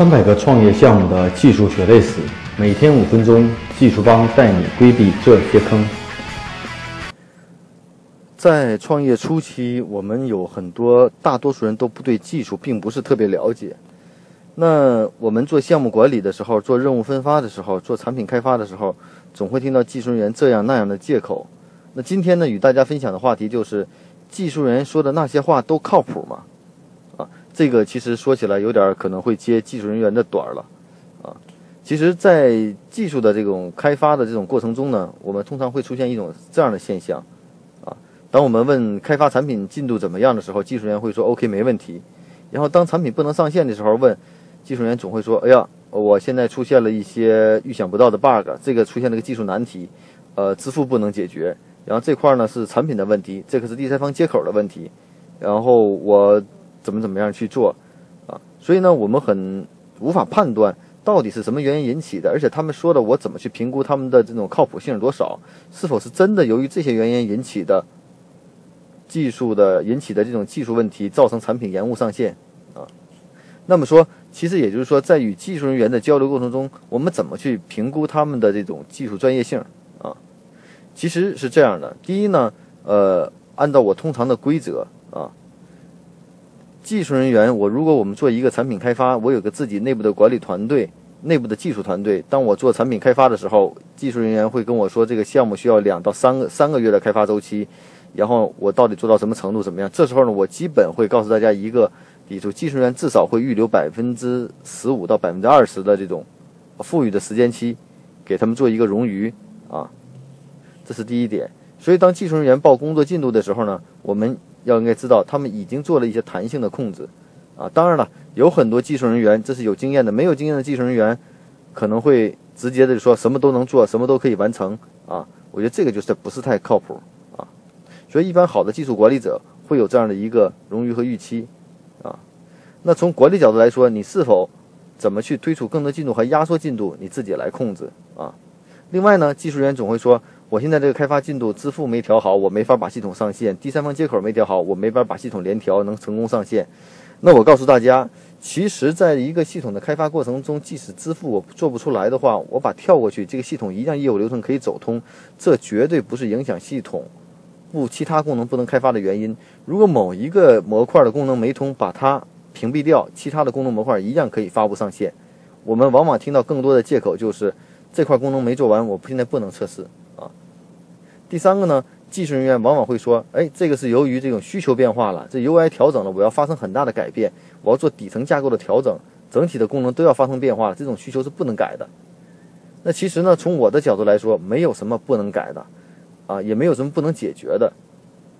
三百个创业项目的技术血泪史，每天五分钟，技术帮带你规避这些坑。在创业初期，我们有很多大多数人都不对技术并不是特别了解。那我们做项目管理的时候，做任务分发的时候，做产品开发的时候，总会听到技术人员这样那样的借口。那今天呢，与大家分享的话题就是：技术人员说的那些话都靠谱吗？这个其实说起来有点可能会接技术人员的短儿了。啊，其实，在技术的这种开发的这种过程中呢，我们通常会出现一种这样的现象。啊当我们问开发产品进度怎么样的时候，技术人员会说 OK 没问题。然后当产品不能上线的时候，问技术人员总会说：“哎呀，我现在出现了一些预想不到的 bug，这个出现了个技术难题，呃，支付不能解决。然后这块呢是产品的问题，这个是第三方接口的问题。然后我怎么怎么样去做啊？所以呢，我们很无法判断到底是什么原因引起的，而且他们说的我怎么去评估他们的这种靠谱性多少？是否是真的由于这些原因引起的？技术的引起的这种技术问题，造成产品延误上线，啊，那么说，其实也就是说，在与技术人员的交流过程中，我们怎么去评估他们的这种技术专业性啊？其实是这样的，第一呢，呃，按照我通常的规则啊，技术人员，我如果我们做一个产品开发，我有个自己内部的管理团队，内部的技术团队，当我做产品开发的时候，技术人员会跟我说，这个项目需要两到三个三个月的开发周期。然后我到底做到什么程度怎么样？这时候呢，我基本会告诉大家一个底数：技术人员至少会预留百分之十五到百分之二十的这种富裕的时间期，给他们做一个冗余啊。这是第一点。所以当技术人员报工作进度的时候呢，我们要应该知道他们已经做了一些弹性的控制啊。当然了，有很多技术人员这是有经验的，没有经验的技术人员可能会直接的说什么都能做，什么都可以完成啊。我觉得这个就是不是太靠谱。啊所以，一般好的技术管理者会有这样的一个荣誉和预期，啊，那从管理角度来说，你是否怎么去推出更多进度和压缩进度，你自己来控制啊。另外呢，技术人员总会说，我现在这个开发进度支付没调好，我没法把系统上线；第三方接口没调好，我没法把系统联调能成功上线。那我告诉大家，其实在一个系统的开发过程中，即使支付我做不出来的话，我把跳过去，这个系统一样业务流程可以走通，这绝对不是影响系统。不，其他功能不能开发的原因。如果某一个模块的功能没通，把它屏蔽掉，其他的功能模块一样可以发布上线。我们往往听到更多的借口就是这块功能没做完，我现在不能测试。第三个呢，技术人员往往会说：“哎，这个是由于这种需求变化了，这 UI 调整了，我要发生很大的改变，我要做底层架构的调整，整体的功能都要发生变化，这种需求是不能改的。”那其实呢，从我的角度来说，没有什么不能改的。啊，也没有什么不能解决的。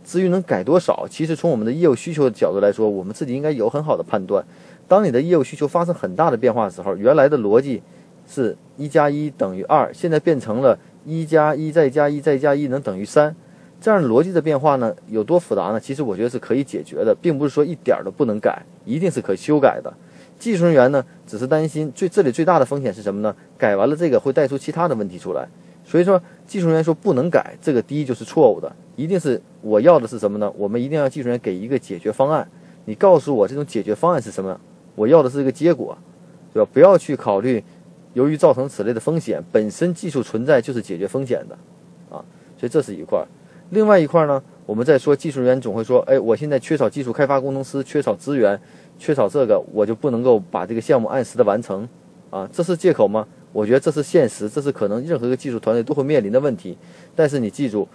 至于能改多少，其实从我们的业务需求的角度来说，我们自己应该有很好的判断。当你的业务需求发生很大的变化的时候，原来的逻辑是一加一等于二，现在变成了一加一再加一再加一能等于三，这样逻辑的变化呢，有多复杂呢？其实我觉得是可以解决的，并不是说一点都不能改，一定是可修改的。技术人员呢，只是担心最这里最大的风险是什么呢？改完了这个会带出其他的问题出来。所以说，技术人员说不能改，这个第一就是错误的，一定是我要的是什么呢？我们一定要技术人员给一个解决方案。你告诉我这种解决方案是什么？我要的是一个结果，对吧？不要去考虑，由于造成此类的风险，本身技术存在就是解决风险的，啊，所以这是一块儿。另外一块儿呢，我们在说技术人员总会说，哎，我现在缺少技术开发工程师，缺少资源，缺少这个，我就不能够把这个项目按时的完成，啊，这是借口吗？我觉得这是现实，这是可能任何一个技术团队都会面临的问题。但是你记住，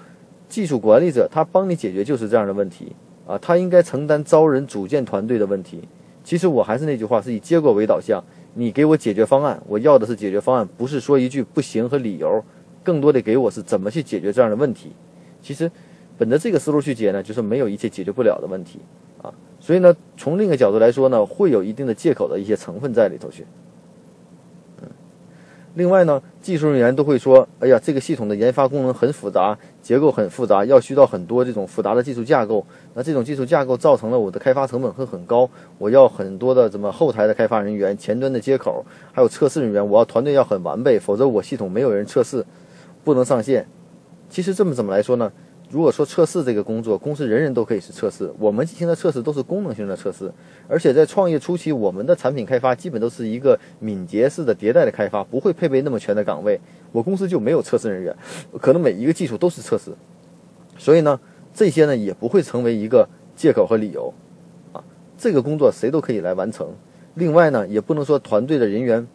技术管理者他帮你解决就是这样的问题啊，他应该承担招人组建团队的问题。其实我还是那句话，是以结果为导向。你给我解决方案，我要的是解决方案，不是说一句不行和理由，更多的给我是怎么去解决这样的问题。其实，本着这个思路去解呢，就是没有一切解决不了的问题啊。所以呢，从另一个角度来说呢，会有一定的借口的一些成分在里头去。另外呢，技术人员都会说：“哎呀，这个系统的研发功能很复杂，结构很复杂，要需要很多这种复杂的技术架构。那这种技术架构造成了我的开发成本会很高，我要很多的怎么后台的开发人员、前端的接口，还有测试人员，我要团队要很完备，否则我系统没有人测试，不能上线。其实这么怎么来说呢？如果说测试这个工作，公司人人都可以是测试，我们进行的测试都是功能性的测试，而且在创业初期，我们的产品开发基本都是一个敏捷式的迭代的开发，不会配备那么全的岗位。我公司就没有测试人员，可能每一个技术都是测试，所以呢，这些呢也不会成为一个借口和理由，啊，这个工作谁都可以来完成。另外呢，也不能说团队的人员，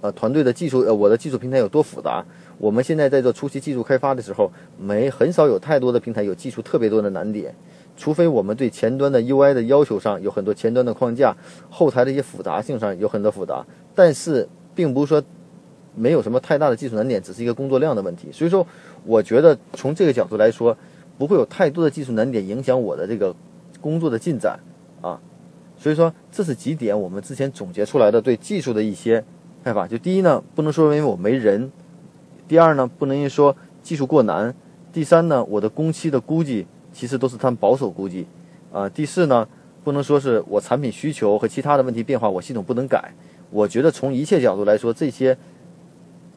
呃，团队的技术，呃，我的技术平台有多复杂。我们现在在做初期技术开发的时候，没很少有太多的平台有技术特别多的难点，除非我们对前端的 UI 的要求上有很多前端的框架，后台的一些复杂性上有很多复杂，但是并不是说没有什么太大的技术难点，只是一个工作量的问题。所以说，我觉得从这个角度来说，不会有太多的技术难点影响我的这个工作的进展啊。所以说，这是几点我们之前总结出来的对技术的一些看法。就第一呢，不能说因为我没人。第二呢，不能因为说技术过难；第三呢，我的工期的估计其实都是他们保守估计，啊；第四呢，不能说是我产品需求和其他的问题变化，我系统不能改。我觉得从一切角度来说，这些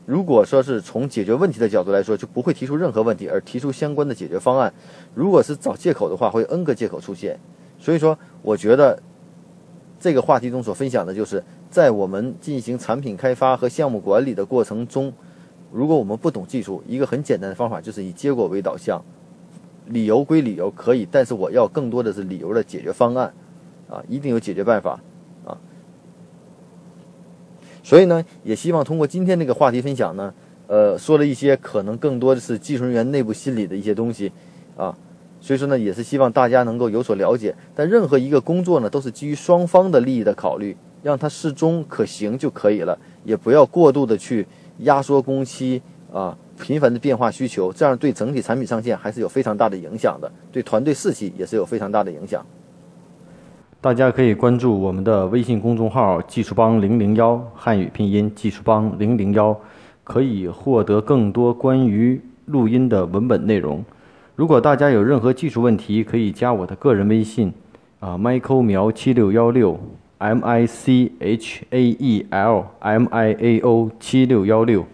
如果说是从解决问题的角度来说，就不会提出任何问题，而提出相关的解决方案。如果是找借口的话，会 N 个借口出现。所以说，我觉得这个话题中所分享的就是在我们进行产品开发和项目管理的过程中。如果我们不懂技术，一个很简单的方法就是以结果为导向。理由归理由可以，但是我要更多的是理由的解决方案，啊，一定有解决办法，啊。所以呢，也希望通过今天这个话题分享呢，呃，说了一些可能更多的是技术人员内部心理的一些东西，啊，所以说呢，也是希望大家能够有所了解。但任何一个工作呢，都是基于双方的利益的考虑，让它适中可行就可以了，也不要过度的去。压缩工期啊，频繁的变化需求，这样对整体产品上线还是有非常大的影响的，对团队士气也是有非常大的影响。大家可以关注我们的微信公众号“技术帮零零幺”汉语拼音“技术帮零零幺”，可以获得更多关于录音的文本内容。如果大家有任何技术问题，可以加我的个人微信啊，Michael 苗七六幺六。M I C H A E L M I A O 七六幺六。